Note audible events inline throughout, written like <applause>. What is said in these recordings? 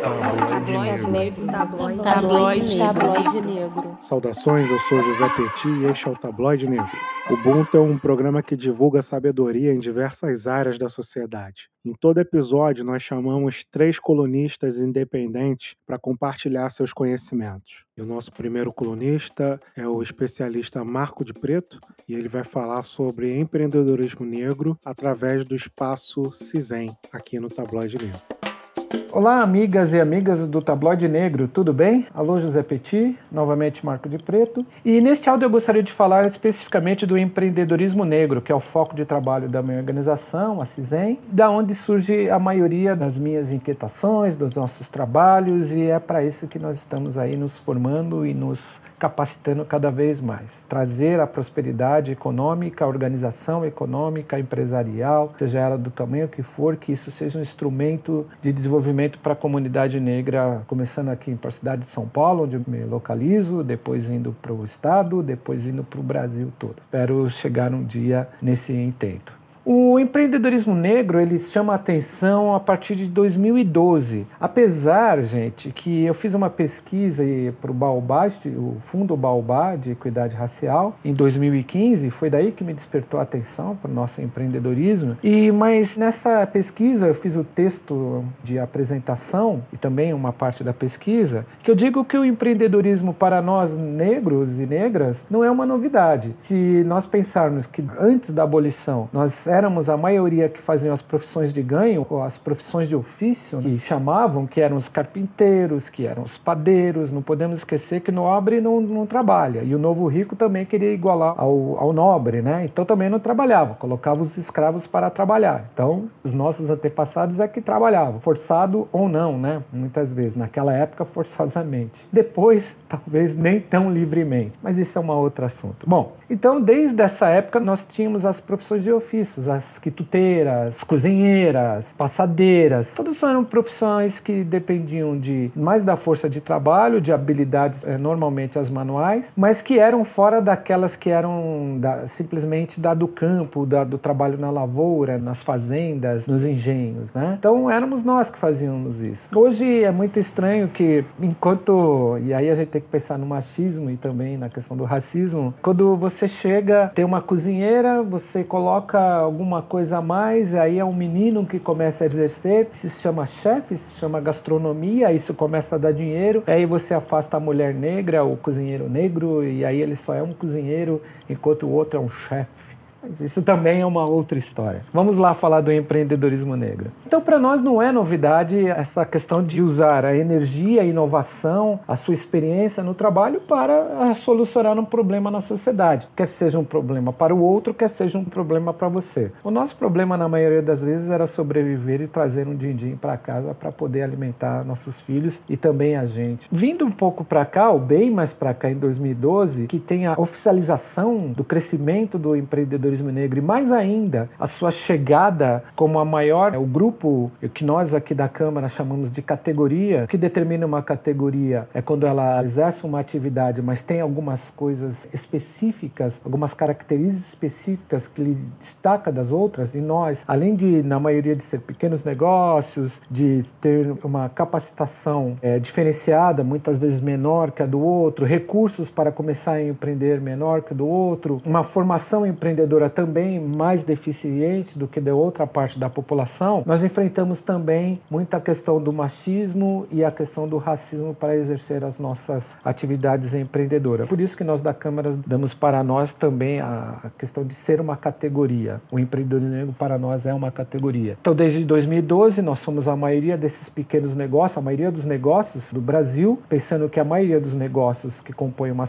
Tabloide negro. Tabloide, Tabloide tabloide negro. Saudações, eu sou José Petit e este é o Tabloide Negro. O Ubuntu é um programa que divulga sabedoria em diversas áreas da sociedade. Em todo episódio, nós chamamos três colunistas independentes para compartilhar seus conhecimentos. E o nosso primeiro colunista é o especialista Marco de Preto, e ele vai falar sobre empreendedorismo negro através do espaço CISEM, aqui no Tabloide Negro. Olá, amigas e amigas do Tabloide Negro, tudo bem? Alô, José Petit, novamente Marco de Preto. E neste áudio eu gostaria de falar especificamente do empreendedorismo negro, que é o foco de trabalho da minha organização, a CISEM, da onde surge a maioria das minhas inquietações, dos nossos trabalhos, e é para isso que nós estamos aí nos formando e nos capacitando cada vez mais. Trazer a prosperidade econômica, a organização econômica, empresarial, seja ela do tamanho que for, que isso seja um instrumento de desenvolvimento para a comunidade negra, começando aqui para a cidade de São Paulo, onde me localizo, depois indo para o estado, depois indo para o Brasil todo. Espero chegar um dia nesse intento. O empreendedorismo negro ele chama a atenção a partir de 2012. Apesar, gente, que eu fiz uma pesquisa para o Baobá, o Fundo Baobá de Equidade Racial, em 2015, foi daí que me despertou a atenção para o nosso empreendedorismo. E mas nessa pesquisa eu fiz o texto de apresentação e também uma parte da pesquisa que eu digo que o empreendedorismo para nós negros e negras não é uma novidade. Se nós pensarmos que antes da abolição nós éramos a maioria que faziam as profissões de ganho, ou as profissões de ofício, que chamavam, que eram os carpinteiros, que eram os padeiros. Não podemos esquecer que nobre não, não trabalha. E o novo rico também queria igualar ao, ao nobre, né? Então também não trabalhava, colocava os escravos para trabalhar. Então, os nossos antepassados é que trabalhavam, forçado ou não, né? Muitas vezes, naquela época, forçosamente. Depois, <laughs> talvez nem tão livremente. Mas isso é um outro assunto. Bom, então desde essa época nós tínhamos as profissões de ofício as quituteiras, cozinheiras, passadeiras. Todas eram profissões que dependiam de mais da força de trabalho, de habilidades é, normalmente as manuais, mas que eram fora daquelas que eram da, simplesmente da do campo, da, do trabalho na lavoura, nas fazendas, nos engenhos, né? Então éramos nós que fazíamos isso. Hoje é muito estranho que enquanto e aí a gente tem que pensar no machismo e também na questão do racismo, quando você chega, tem uma cozinheira, você coloca alguma coisa a mais, aí é um menino que começa a exercer, se chama chefe, se chama gastronomia, isso começa a dar dinheiro, aí você afasta a mulher negra, o cozinheiro negro, e aí ele só é um cozinheiro, enquanto o outro é um chefe. Mas isso também é uma outra história. Vamos lá falar do empreendedorismo negro. Então, para nós não é novidade essa questão de usar a energia, a inovação, a sua experiência no trabalho para solucionar um problema na sociedade. Quer seja um problema para o outro, quer seja um problema para você. O nosso problema, na maioria das vezes, era sobreviver e trazer um din-din para casa para poder alimentar nossos filhos e também a gente. Vindo um pouco para cá, ou bem mais para cá, em 2012, que tem a oficialização do crescimento do empreendedorismo empreendedorismo negro e mais ainda a sua chegada como a maior, o grupo que nós aqui da Câmara chamamos de categoria, que determina uma categoria é quando ela exerce uma atividade, mas tem algumas coisas específicas, algumas características específicas que lhe destaca das outras e nós, além de na maioria de ser pequenos negócios, de ter uma capacitação é, diferenciada, muitas vezes menor que a do outro, recursos para começar a empreender menor que a do outro, uma formação empreendedora também mais deficiente do que de outra parte da população, nós enfrentamos também muita questão do machismo e a questão do racismo para exercer as nossas atividades empreendedoras. Por isso que nós da Câmara damos para nós também a questão de ser uma categoria. O empreendedorismo para nós é uma categoria. Então, desde 2012, nós somos a maioria desses pequenos negócios, a maioria dos negócios do Brasil, pensando que a maioria dos negócios que compõem uma,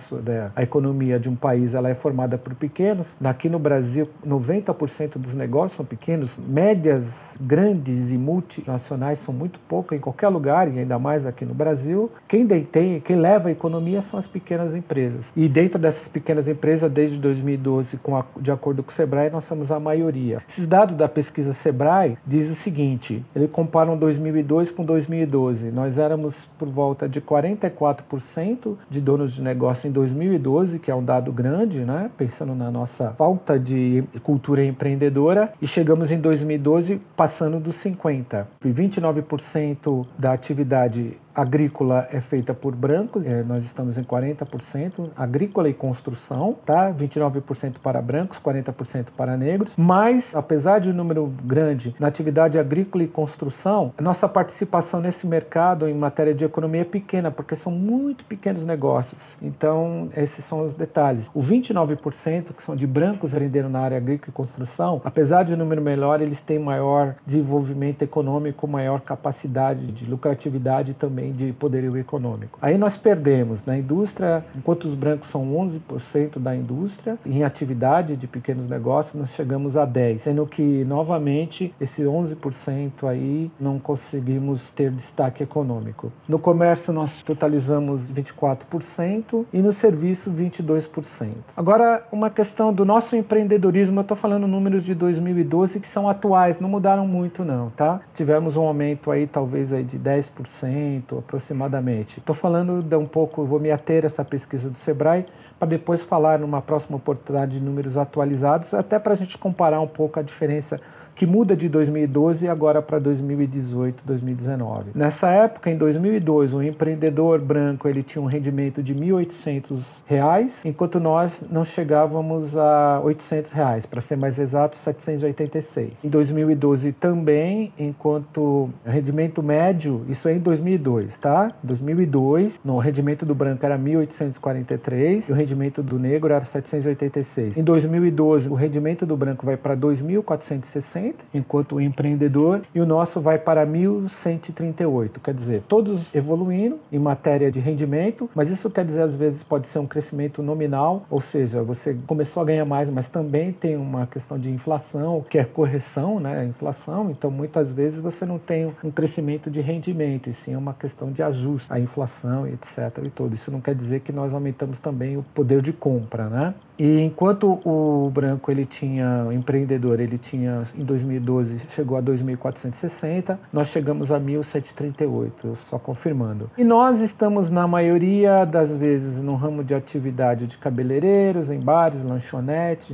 a economia de um país ela é formada por pequenos. Aqui no Brasil, Brasil, 90% dos negócios são pequenos, médias, grandes e multinacionais são muito poucas em qualquer lugar, e ainda mais aqui no Brasil. Quem detém, quem leva a economia são as pequenas empresas. E dentro dessas pequenas empresas, desde 2012, com a, de acordo com o Sebrae, nós somos a maioria. Esses dados da pesquisa Sebrae diz o seguinte: ele compara 2002 com 2012. Nós éramos por volta de 44% de donos de negócio em 2012, que é um dado grande, né? Pensando na nossa falta de de cultura empreendedora e chegamos em 2012 passando dos 50. 29% da atividade agrícola é feita por brancos, é, nós estamos em 40%, agrícola e construção, tá? 29% para brancos, 40% para negros, mas apesar de um número grande na atividade agrícola e construção, nossa participação nesse mercado em matéria de economia é pequena, porque são muito pequenos negócios. Então, esses são os detalhes. O 29% que são de brancos venderam na área agrícola e construção, apesar de um número melhor, eles têm maior desenvolvimento econômico, maior capacidade de lucratividade também também de poderio econômico. Aí nós perdemos na indústria, enquanto os brancos são 11% da indústria, em atividade de pequenos negócios nós chegamos a 10, sendo que novamente esse 11% aí não conseguimos ter destaque econômico. No comércio nós totalizamos 24% e no serviço 22%. Agora uma questão do nosso empreendedorismo, eu estou falando números de 2012 que são atuais, não mudaram muito não, tá? Tivemos um aumento aí talvez aí de 10%, aproximadamente. Estou falando de um pouco, vou me ater a essa pesquisa do Sebrae para depois falar numa próxima oportunidade de números atualizados, até para a gente comparar um pouco a diferença que muda de 2012 agora para 2018, 2019. Nessa época, em 2002, um empreendedor branco ele tinha um rendimento de R$ 1.800, enquanto nós não chegávamos a 800 reais, para ser mais exato, 786. Em 2012 também, enquanto rendimento médio, isso é em 2002, tá? 2002, no rendimento do branco era 1.843 e o rendimento do negro era 786. Em 2012, o rendimento do branco vai para 2.460 enquanto o empreendedor, e o nosso vai para 1.138. Quer dizer, todos evoluindo em matéria de rendimento, mas isso quer dizer, às vezes, pode ser um crescimento nominal, ou seja, você começou a ganhar mais, mas também tem uma questão de inflação, que é correção, né? Inflação, então muitas vezes você não tem um crescimento de rendimento, e sim uma questão de ajuste à inflação, etc. e tudo. Isso não quer dizer que nós aumentamos também o poder de compra, né? E enquanto o branco ele tinha, o empreendedor, ele tinha em 2012 chegou a 2.460, nós chegamos a 1.738, só confirmando. E nós estamos na maioria das vezes no ramo de atividade de cabeleireiros, em bares, lanchonetes,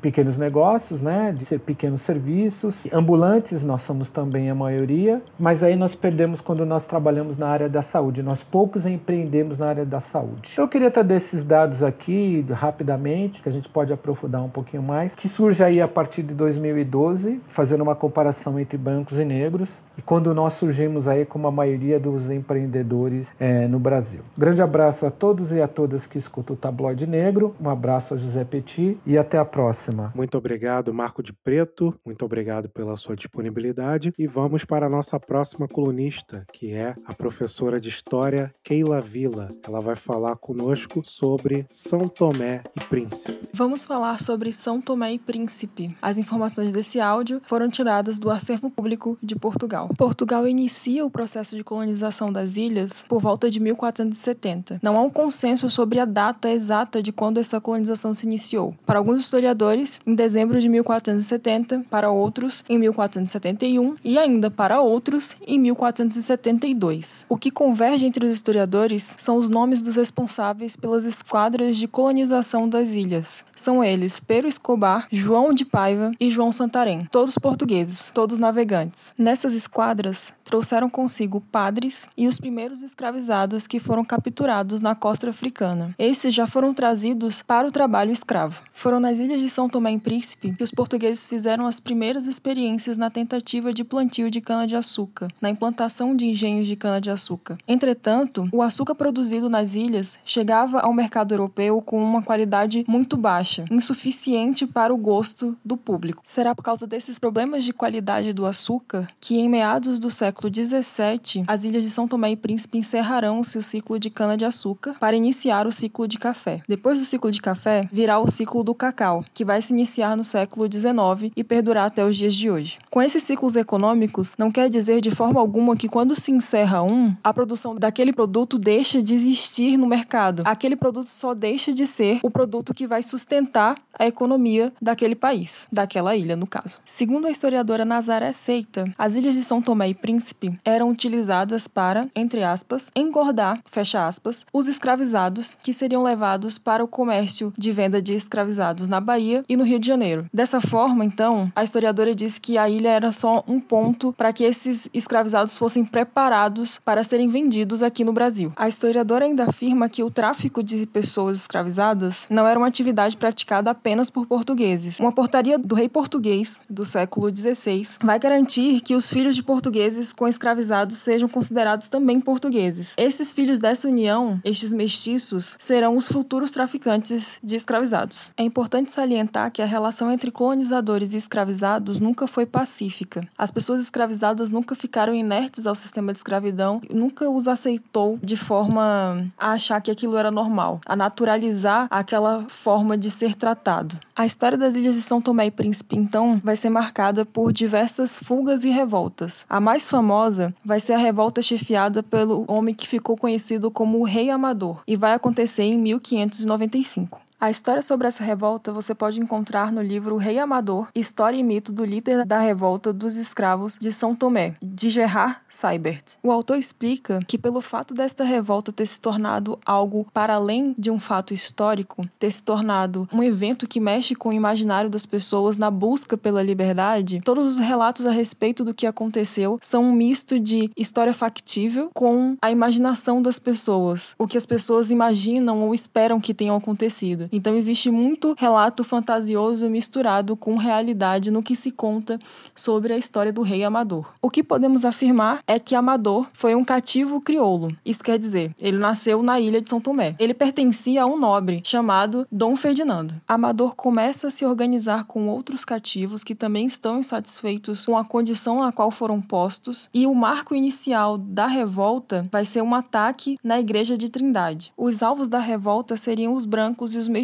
pequenos negócios, né, de ser pequenos serviços. Ambulantes nós somos também a maioria, mas aí nós perdemos quando nós trabalhamos na área da saúde. Nós poucos empreendemos na área da saúde. Eu queria trazer esses dados aqui rapidamente, que a gente pode aprofundar um pouquinho mais, que surge aí a partir de 2012, fazendo uma comparação entre brancos e negros, e quando nós surgimos aí como a maioria dos empreendedores é, no Brasil. Grande abraço a todos e a todas que escutam o Tabloide Negro, um abraço a José Petit e até a próxima próxima. Muito obrigado, Marco de Preto. Muito obrigado pela sua disponibilidade. E vamos para a nossa próxima colunista, que é a professora de História Keila Vila. Ela vai falar conosco sobre São Tomé e Príncipe. Vamos falar sobre São Tomé e Príncipe. As informações desse áudio foram tiradas do Acervo Público de Portugal. Portugal inicia o processo de colonização das ilhas por volta de 1470. Não há um consenso sobre a data exata de quando essa colonização se iniciou. Para alguns historiadores, em dezembro de 1470, para outros em 1471 e ainda para outros em 1472. O que converge entre os historiadores são os nomes dos responsáveis pelas esquadras de colonização das ilhas. São eles Pero Escobar, João de Paiva e João Santarém, todos portugueses, todos navegantes. Nessas esquadras, trouxeram consigo padres e os primeiros escravizados que foram capturados na costa africana. Esses já foram trazidos para o trabalho escravo. Foram nas ilhas de são Tomé e Príncipe que os portugueses fizeram as primeiras experiências na tentativa de plantio de cana-de-açúcar, na implantação de engenhos de cana-de-açúcar. Entretanto, o açúcar produzido nas ilhas chegava ao mercado europeu com uma qualidade muito baixa, insuficiente para o gosto do público. Será por causa desses problemas de qualidade do açúcar que, em meados do século XVII, as ilhas de São Tomé e Príncipe encerrarão seu ciclo de cana-de-açúcar para iniciar o ciclo de café. Depois do ciclo de café, virá o ciclo do cacau, que vai se iniciar no século XIX e perdurar até os dias de hoje. Com esses ciclos econômicos, não quer dizer de forma alguma que quando se encerra um, a produção daquele produto deixa de existir no mercado. Aquele produto só deixa de ser o produto que vai sustentar a economia daquele país, daquela ilha, no caso. Segundo a historiadora Nazaré Seita, as ilhas de São Tomé e Príncipe eram utilizadas para, entre aspas, engordar, fecha aspas, os escravizados que seriam levados para o comércio de venda de escravizados na Bahia Bahia e no Rio de Janeiro. Dessa forma, então, a historiadora diz que a ilha era só um ponto para que esses escravizados fossem preparados para serem vendidos aqui no Brasil. A historiadora ainda afirma que o tráfico de pessoas escravizadas não era uma atividade praticada apenas por portugueses. Uma portaria do rei português do século XVI vai garantir que os filhos de portugueses com escravizados sejam considerados também portugueses. Esses filhos dessa união, estes mestiços, serão os futuros traficantes de escravizados. É importante salientar que a relação entre colonizadores e escravizados nunca foi pacífica. As pessoas escravizadas nunca ficaram inertes ao sistema de escravidão, nunca os aceitou de forma a achar que aquilo era normal, a naturalizar aquela forma de ser tratado. A história das ilhas de São Tomé e Príncipe, então, vai ser marcada por diversas fugas e revoltas. A mais famosa vai ser a revolta chefiada pelo homem que ficou conhecido como o Rei Amador e vai acontecer em 1595. A história sobre essa revolta você pode encontrar no livro Rei Amador, História e Mito do Líder da Revolta dos Escravos de São Tomé, de Gerard Seibert. O autor explica que pelo fato desta revolta ter se tornado algo para além de um fato histórico, ter se tornado um evento que mexe com o imaginário das pessoas na busca pela liberdade, todos os relatos a respeito do que aconteceu são um misto de história factível com a imaginação das pessoas, o que as pessoas imaginam ou esperam que tenha acontecido. Então existe muito relato fantasioso misturado com realidade no que se conta sobre a história do rei Amador. O que podemos afirmar é que Amador foi um cativo crioulo. Isso quer dizer, ele nasceu na ilha de São Tomé. Ele pertencia a um nobre chamado Dom Ferdinando. Amador começa a se organizar com outros cativos que também estão insatisfeitos com a condição na qual foram postos, e o marco inicial da revolta vai ser um ataque na igreja de Trindade. Os alvos da revolta seriam os brancos e os.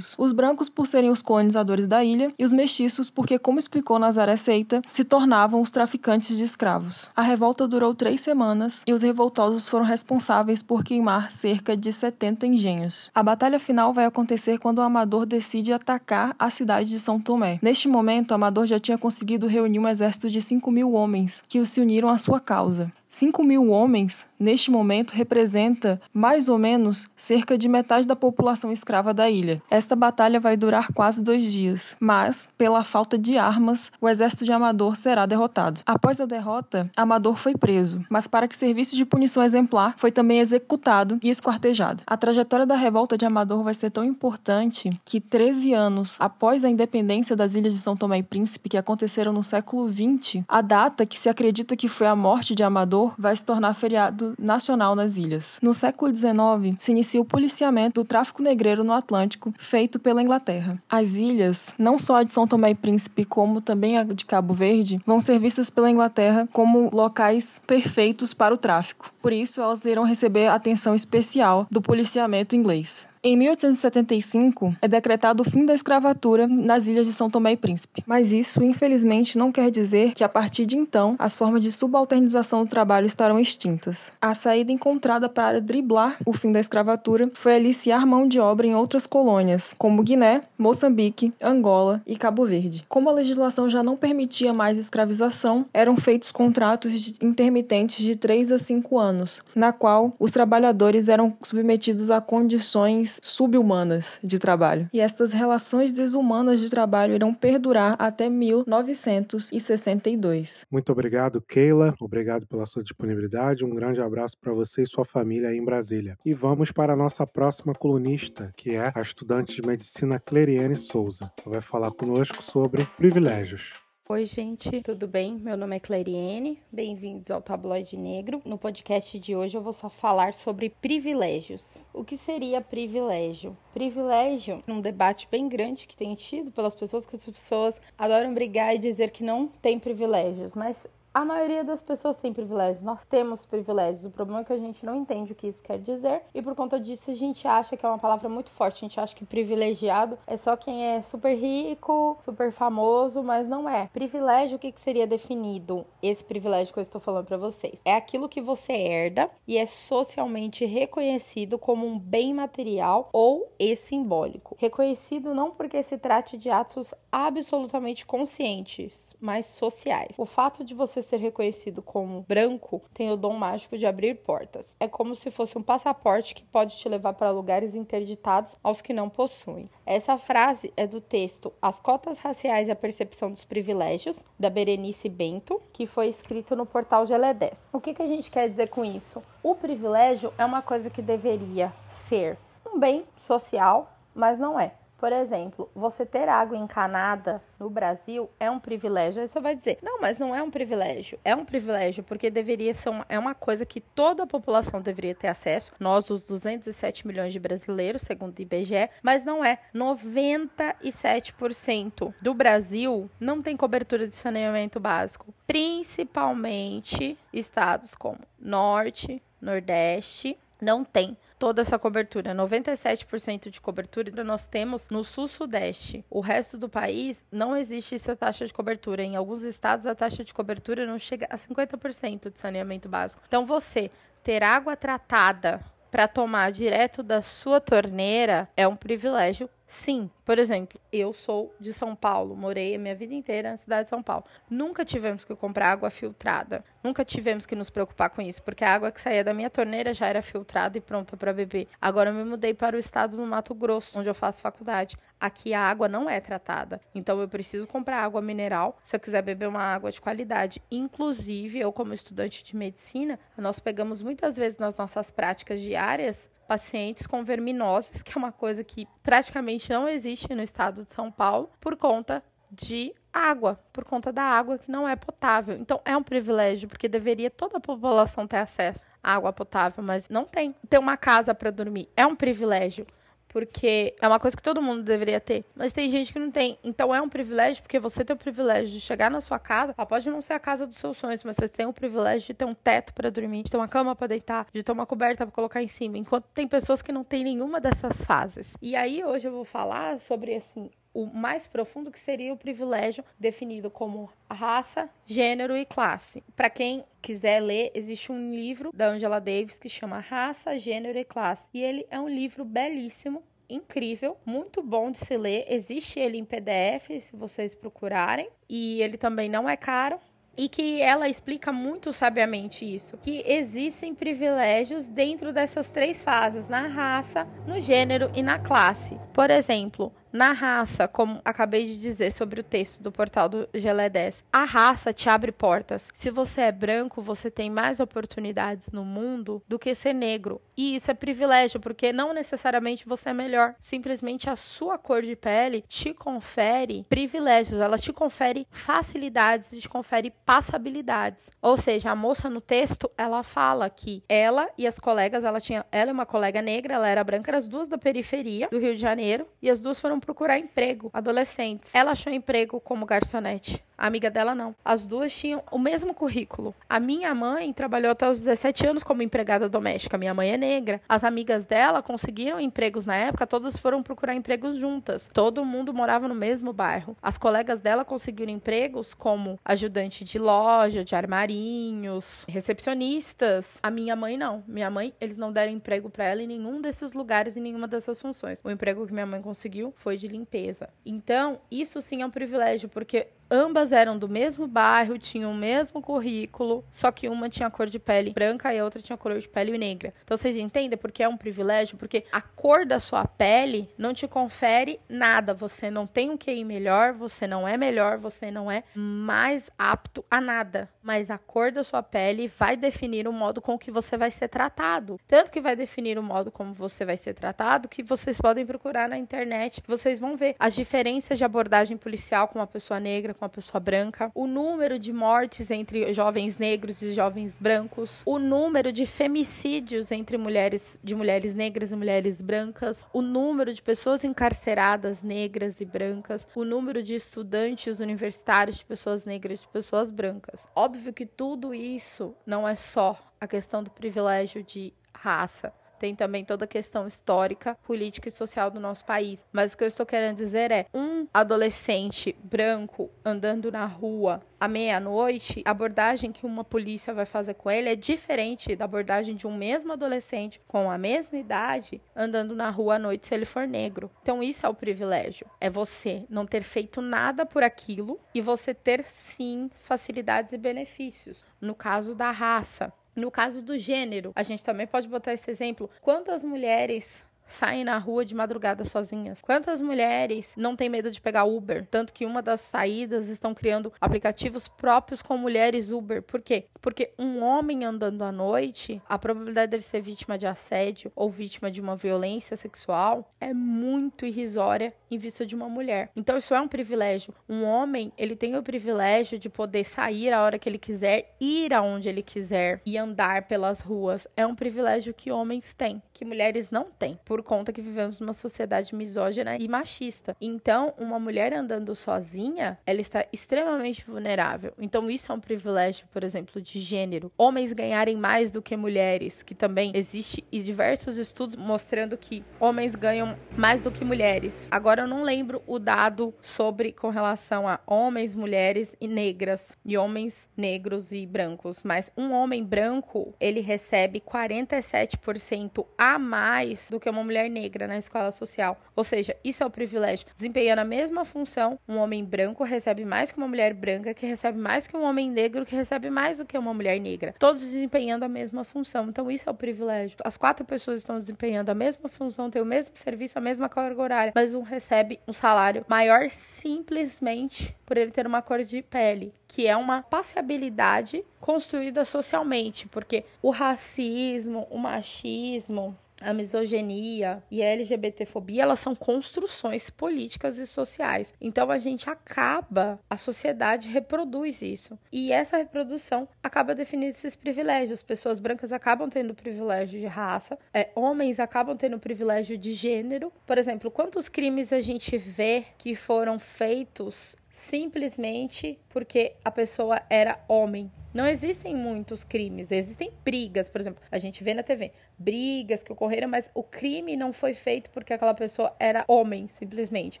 Os brancos por serem os colonizadores da ilha e os mestiços porque, como explicou Nazaré Seita, se tornavam os traficantes de escravos. A revolta durou três semanas e os revoltosos foram responsáveis por queimar cerca de 70 engenhos. A batalha final vai acontecer quando o Amador decide atacar a cidade de São Tomé. Neste momento, Amador já tinha conseguido reunir um exército de 5 mil homens que se uniram à sua causa. 5 mil homens, neste momento, representa mais ou menos cerca de metade da população escrava da ilha. Esta batalha vai durar quase dois dias, mas, pela falta de armas, o exército de Amador será derrotado. Após a derrota, Amador foi preso, mas para que serviço de punição exemplar, foi também executado e esquartejado. A trajetória da revolta de Amador vai ser tão importante que 13 anos após a independência das ilhas de São Tomé e Príncipe, que aconteceram no século XX, a data que se acredita que foi a morte de Amador vai se tornar feriado nacional nas ilhas. No século XIX, se inicia o policiamento do tráfico negreiro no Atlântico, feito pela Inglaterra. As ilhas, não só a de São Tomé e Príncipe, como também a de Cabo Verde, vão ser vistas pela Inglaterra como locais perfeitos para o tráfico. Por isso, elas irão receber atenção especial do policiamento inglês. Em 1875, é decretado o fim da escravatura nas ilhas de São Tomé e Príncipe. Mas isso, infelizmente, não quer dizer que a partir de então as formas de subalternização do trabalho estarão extintas. A saída encontrada para driblar o fim da escravatura foi aliciar mão de obra em outras colônias, como Guiné, Moçambique, Angola e Cabo Verde. Como a legislação já não permitia mais escravização, eram feitos contratos intermitentes de 3 a 5 anos, na qual os trabalhadores eram submetidos a condições subhumanas de trabalho. E estas relações desumanas de trabalho irão perdurar até 1962. Muito obrigado, Keila. Obrigado pela sua disponibilidade. Um grande abraço para você e sua família aí em Brasília. E vamos para a nossa próxima colunista, que é a estudante de medicina Cleriane Souza. Ela vai falar conosco sobre privilégios. Oi, gente, tudo bem? Meu nome é Clariene, bem-vindos ao Tabloide Negro. No podcast de hoje eu vou só falar sobre privilégios. O que seria privilégio? Privilégio, um debate bem grande que tem tido pelas pessoas, que as pessoas adoram brigar e dizer que não tem privilégios, mas a maioria das pessoas tem privilégios, nós temos privilégios. O problema é que a gente não entende o que isso quer dizer e por conta disso a gente acha que é uma palavra muito forte. A gente acha que privilegiado é só quem é super rico, super famoso, mas não é. Privilégio, o que, que seria definido? Esse privilégio que eu estou falando para vocês é aquilo que você herda e é socialmente reconhecido como um bem material ou e simbólico. Reconhecido não porque se trate de atos absolutamente conscientes, mas sociais. O fato de você ser reconhecido como branco tem o dom mágico de abrir portas. É como se fosse um passaporte que pode te levar para lugares interditados aos que não possuem. Essa frase é do texto As Cotas Raciais e a Percepção dos Privilégios, da Berenice Bento, que foi escrito no portal Geledés. O que, que a gente quer dizer com isso? O privilégio é uma coisa que deveria ser um bem social, mas não é. Por exemplo, você ter água encanada no Brasil é um privilégio. Aí você vai dizer, não, mas não é um privilégio. É um privilégio porque deveria ser uma, é uma coisa que toda a população deveria ter acesso. Nós, os 207 milhões de brasileiros, segundo o IBGE, mas não é. 97% do Brasil não tem cobertura de saneamento básico, principalmente estados como Norte, Nordeste, não tem toda essa cobertura. 97% de cobertura nós temos no sul-sudeste. O resto do país não existe essa taxa de cobertura. Em alguns estados a taxa de cobertura não chega a 50% de saneamento básico. Então você ter água tratada para tomar direto da sua torneira é um privilégio Sim, por exemplo, eu sou de São Paulo, morei a minha vida inteira na cidade de São Paulo. Nunca tivemos que comprar água filtrada. Nunca tivemos que nos preocupar com isso, porque a água que saía da minha torneira já era filtrada e pronta para beber. Agora eu me mudei para o estado do Mato Grosso, onde eu faço faculdade. Aqui a água não é tratada, então eu preciso comprar água mineral se eu quiser beber uma água de qualidade. Inclusive, eu como estudante de medicina, nós pegamos muitas vezes nas nossas práticas diárias pacientes com verminoses, que é uma coisa que praticamente não existe no estado de São Paulo, por conta de água, por conta da água que não é potável. Então é um privilégio, porque deveria toda a população ter acesso à água potável, mas não tem. Ter uma casa para dormir é um privilégio porque é uma coisa que todo mundo deveria ter. Mas tem gente que não tem. Então é um privilégio, porque você tem o privilégio de chegar na sua casa, ela pode não ser a casa dos seus sonhos, mas você tem o privilégio de ter um teto para dormir, de ter uma cama para deitar, de ter uma coberta para colocar em cima. Enquanto tem pessoas que não têm nenhuma dessas fases. E aí hoje eu vou falar sobre assim, o mais profundo que seria o privilégio definido como raça, gênero e classe. Para quem quiser ler, existe um livro da Angela Davis que chama Raça, Gênero e Classe. E ele é um livro belíssimo, incrível, muito bom de se ler. Existe ele em PDF, se vocês procurarem. E ele também não é caro. E que ela explica muito sabiamente isso, que existem privilégios dentro dessas três fases, na raça, no gênero e na classe. Por exemplo, na raça, como acabei de dizer sobre o texto do portal do Gelé 10, a raça te abre portas. Se você é branco, você tem mais oportunidades no mundo do que ser negro. E isso é privilégio, porque não necessariamente você é melhor. Simplesmente a sua cor de pele te confere privilégios, ela te confere facilidades, te confere passabilidades. Ou seja, a moça no texto, ela fala que ela e as colegas, ela tinha, ela é uma colega negra, ela era branca, as duas da periferia do Rio de Janeiro, e as duas foram procurar emprego, adolescentes. Ela achou emprego como garçonete. A amiga dela não. As duas tinham o mesmo currículo. A minha mãe trabalhou até os 17 anos como empregada doméstica. Minha mãe é negra. As amigas dela conseguiram empregos na época, todas foram procurar empregos juntas. Todo mundo morava no mesmo bairro. As colegas dela conseguiram empregos como ajudante de loja, de armarinhos, recepcionistas. A minha mãe não. Minha mãe, eles não deram emprego para ela em nenhum desses lugares, em nenhuma dessas funções. O emprego que minha mãe conseguiu foi de limpeza. Então, isso sim é um privilégio, porque ambas eram do mesmo bairro, tinham o mesmo currículo, só que uma tinha cor de pele branca e a outra tinha cor de pele negra. Então vocês entendem porque é um privilégio? Porque a cor da sua pele não te confere nada. Você não tem um QI melhor, você não é melhor, você não é mais apto a nada. Mas a cor da sua pele vai definir o modo com que você vai ser tratado. Tanto que vai definir o modo como você vai ser tratado, que vocês podem procurar na internet. Vocês vão ver as diferenças de abordagem policial com uma pessoa negra, com uma pessoa branca, o número de mortes entre jovens negros e jovens brancos, o número de femicídios entre mulheres de mulheres negras e mulheres brancas, o número de pessoas encarceradas negras e brancas, o número de estudantes universitários de pessoas negras e de pessoas brancas. Óbvio que tudo isso não é só a questão do privilégio de raça tem também toda a questão histórica, política e social do nosso país. Mas o que eu estou querendo dizer é: um adolescente branco andando na rua à meia-noite, a abordagem que uma polícia vai fazer com ele é diferente da abordagem de um mesmo adolescente com a mesma idade andando na rua à noite se ele for negro. Então isso é o privilégio. É você não ter feito nada por aquilo e você ter sim facilidades e benefícios. No caso da raça, no caso do gênero, a gente também pode botar esse exemplo. Quantas mulheres saem na rua de madrugada sozinhas? Quantas mulheres não têm medo de pegar Uber? Tanto que uma das saídas estão criando aplicativos próprios com mulheres Uber. Por quê? Porque um homem andando à noite, a probabilidade dele ser vítima de assédio ou vítima de uma violência sexual é muito irrisória em vista de uma mulher. Então isso é um privilégio. Um homem, ele tem o privilégio de poder sair a hora que ele quiser, ir aonde ele quiser e andar pelas ruas. É um privilégio que homens têm, que mulheres não têm. Por conta que vivemos numa sociedade misógina e machista. Então, uma mulher andando sozinha, ela está extremamente vulnerável. Então, isso é um privilégio, por exemplo, de gênero. Homens ganharem mais do que mulheres, que também existe e diversos estudos mostrando que homens ganham mais do que mulheres. Agora eu não lembro o dado sobre com relação a homens, mulheres e negras, e homens negros e brancos, mas um homem branco, ele recebe 47% a mais do que uma mulher negra na escola social. Ou seja, isso é o privilégio. Desempenhando a mesma função, um homem branco recebe mais que uma mulher branca, que recebe mais que um homem negro, que recebe mais do que uma mulher negra. Todos desempenhando a mesma função. Então, isso é o privilégio. As quatro pessoas estão desempenhando a mesma função, têm o mesmo serviço, a mesma carga horária, mas um recebe um salário maior simplesmente por ele ter uma cor de pele, que é uma passeabilidade construída socialmente, porque o racismo, o machismo, a misoginia e a LGBTfobia, elas são construções políticas e sociais. Então a gente acaba, a sociedade reproduz isso. E essa reprodução acaba definindo esses privilégios. Pessoas brancas acabam tendo privilégio de raça, é, homens acabam tendo privilégio de gênero. Por exemplo, quantos crimes a gente vê que foram feitos simplesmente porque a pessoa era homem. Não existem muitos crimes, existem brigas, por exemplo, a gente vê na TV, brigas que ocorreram, mas o crime não foi feito porque aquela pessoa era homem, simplesmente.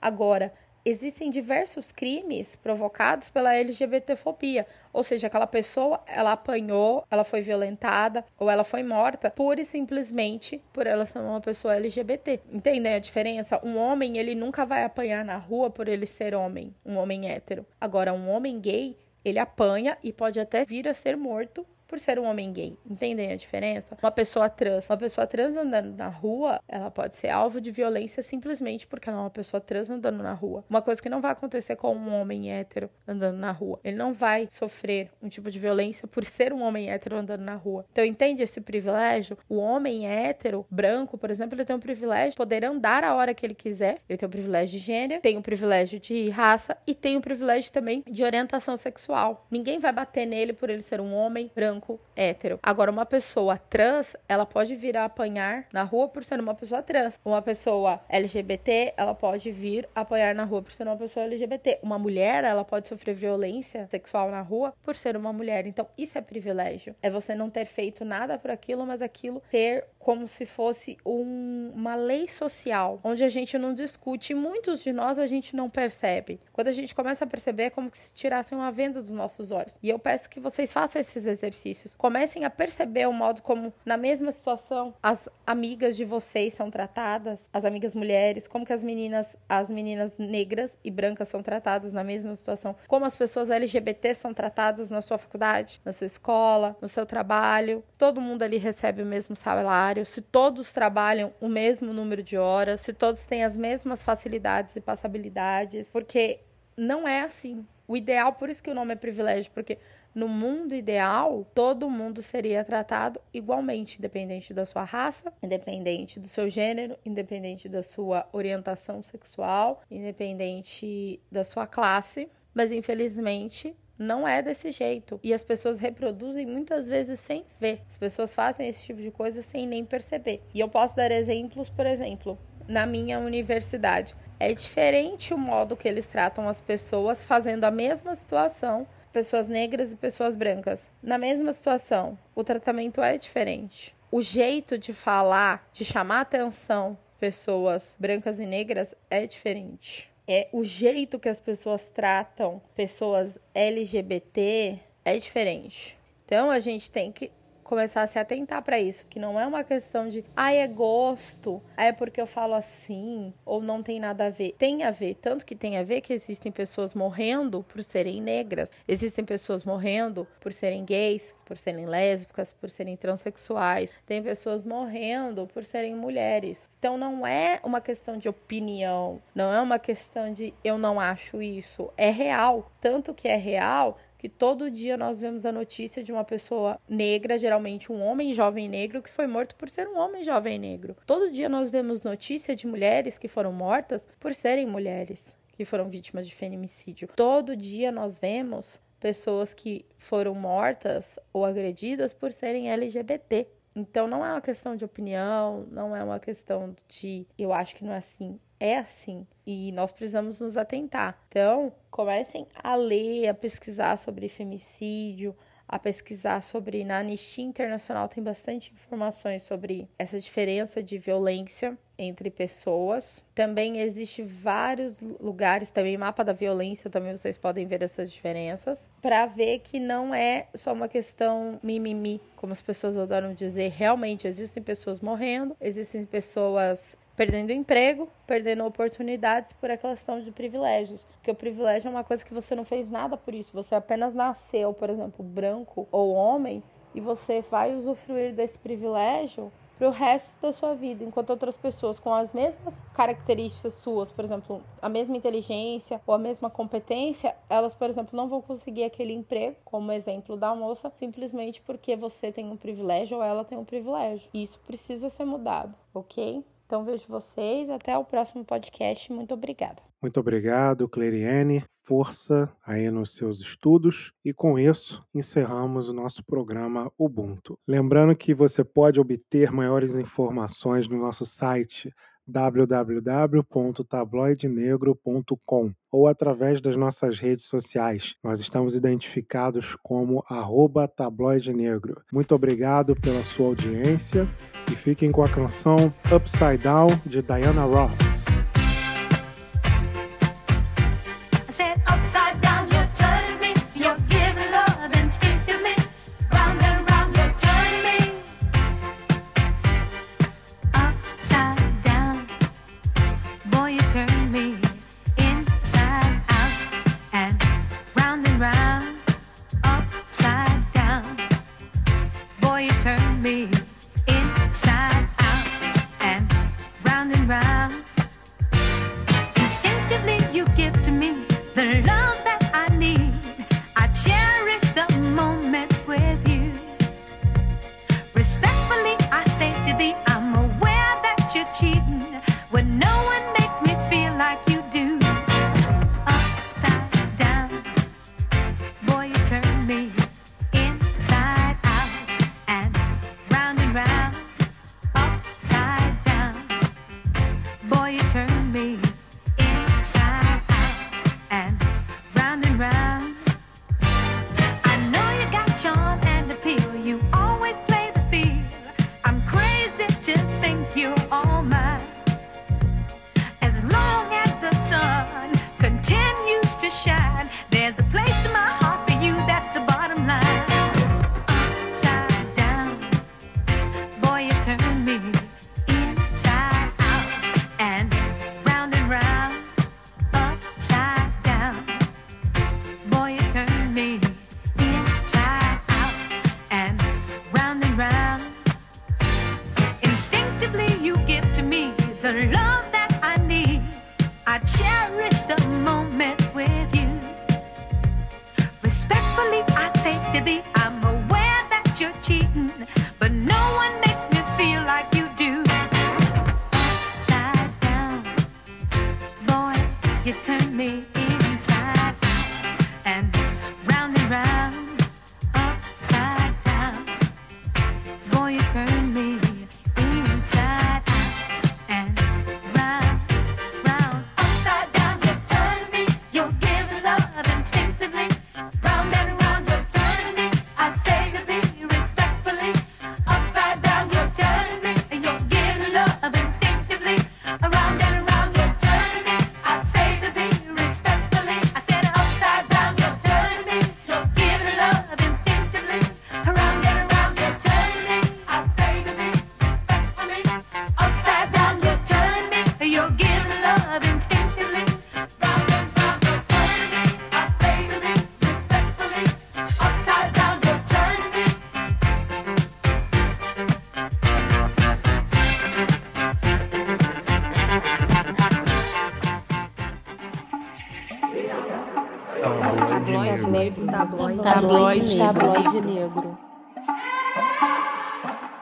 Agora, existem diversos crimes provocados pela LGBTfobia, ou seja, aquela pessoa, ela apanhou, ela foi violentada ou ela foi morta pura e simplesmente por ela ser uma pessoa LGBT. Entendem a diferença? Um homem, ele nunca vai apanhar na rua por ele ser homem, um homem hétero. Agora, um homem gay, ele apanha e pode até vir a ser morto por ser um homem gay. Entendem a diferença? Uma pessoa trans, uma pessoa trans andando na rua, ela pode ser alvo de violência simplesmente porque ela é uma pessoa trans andando na rua. Uma coisa que não vai acontecer com um homem hétero andando na rua. Ele não vai sofrer um tipo de violência por ser um homem hétero andando na rua. Então, entende esse privilégio? O homem hétero, branco, por exemplo, ele tem o privilégio de poder andar a hora que ele quiser. Ele tem o privilégio de gênero, tem o privilégio de raça e tem o privilégio também de orientação sexual. Ninguém vai bater nele por ele ser um homem branco branco hétero. Agora, uma pessoa trans, ela pode vir a apanhar na rua por ser uma pessoa trans. Uma pessoa LGBT, ela pode vir apanhar na rua por ser uma pessoa LGBT. Uma mulher, ela pode sofrer violência sexual na rua por ser uma mulher. Então, isso é privilégio. É você não ter feito nada por aquilo, mas aquilo ter como se fosse um, uma lei social, onde a gente não discute. Muitos de nós a gente não percebe. Quando a gente começa a perceber, é como se tirassem uma venda dos nossos olhos. E eu peço que vocês façam esses exercícios. Comecem a perceber o modo como, na mesma situação, as amigas de vocês são tratadas, as amigas mulheres, como que as meninas, as meninas negras e brancas são tratadas na mesma situação, como as pessoas LGBT são tratadas na sua faculdade, na sua escola, no seu trabalho. Todo mundo ali recebe o mesmo salário se todos trabalham o mesmo número de horas, se todos têm as mesmas facilidades e passabilidades, porque não é assim. O ideal, por isso que o nome é privilégio, porque no mundo ideal, todo mundo seria tratado igualmente, independente da sua raça, independente do seu gênero, independente da sua orientação sexual, independente da sua classe. Mas infelizmente, não é desse jeito. E as pessoas reproduzem muitas vezes sem ver. As pessoas fazem esse tipo de coisa sem nem perceber. E eu posso dar exemplos, por exemplo, na minha universidade. É diferente o modo que eles tratam as pessoas fazendo a mesma situação, pessoas negras e pessoas brancas. Na mesma situação, o tratamento é diferente. O jeito de falar, de chamar atenção pessoas brancas e negras é diferente é o jeito que as pessoas tratam pessoas LGBT é diferente. Então a gente tem que começar a se atentar para isso, que não é uma questão de, ah, é gosto, é porque eu falo assim, ou não tem nada a ver. Tem a ver, tanto que tem a ver que existem pessoas morrendo por serem negras, existem pessoas morrendo por serem gays, por serem lésbicas, por serem transexuais, tem pessoas morrendo por serem mulheres. Então não é uma questão de opinião, não é uma questão de eu não acho isso, é real, tanto que é real que todo dia nós vemos a notícia de uma pessoa negra, geralmente um homem jovem negro, que foi morto por ser um homem jovem negro. Todo dia nós vemos notícia de mulheres que foram mortas por serem mulheres, que foram vítimas de feminicídio. Todo dia nós vemos pessoas que foram mortas ou agredidas por serem LGBT. Então não é uma questão de opinião, não é uma questão de eu acho que não é assim é assim e nós precisamos nos atentar. Então, comecem a ler, a pesquisar sobre femicídio, a pesquisar sobre. Na Anistia Internacional tem bastante informações sobre essa diferença de violência entre pessoas. Também existe vários lugares, também mapa da violência, também vocês podem ver essas diferenças, para ver que não é só uma questão mimimi, como as pessoas adoram dizer. Realmente existem pessoas morrendo, existem pessoas perdendo emprego, perdendo oportunidades por aquela questão de privilégios. Porque o privilégio é uma coisa que você não fez nada por isso, você apenas nasceu, por exemplo, branco ou homem, e você vai usufruir desse privilégio para o resto da sua vida, enquanto outras pessoas com as mesmas características suas, por exemplo, a mesma inteligência ou a mesma competência, elas, por exemplo, não vão conseguir aquele emprego, como exemplo da moça, simplesmente porque você tem um privilégio ou ela tem um privilégio. Isso precisa ser mudado, ok? Então vejo vocês até o próximo podcast. Muito obrigada. Muito obrigado, Cleriane. Força aí nos seus estudos. E com isso, encerramos o nosso programa Ubuntu. Lembrando que você pode obter maiores informações no nosso site www.tabloidenegro.com ou através das nossas redes sociais. Nós estamos identificados como arroba tabloidenegro. Muito obrigado pela sua audiência e fiquem com a canção Upside Down de Diana Ross. shine.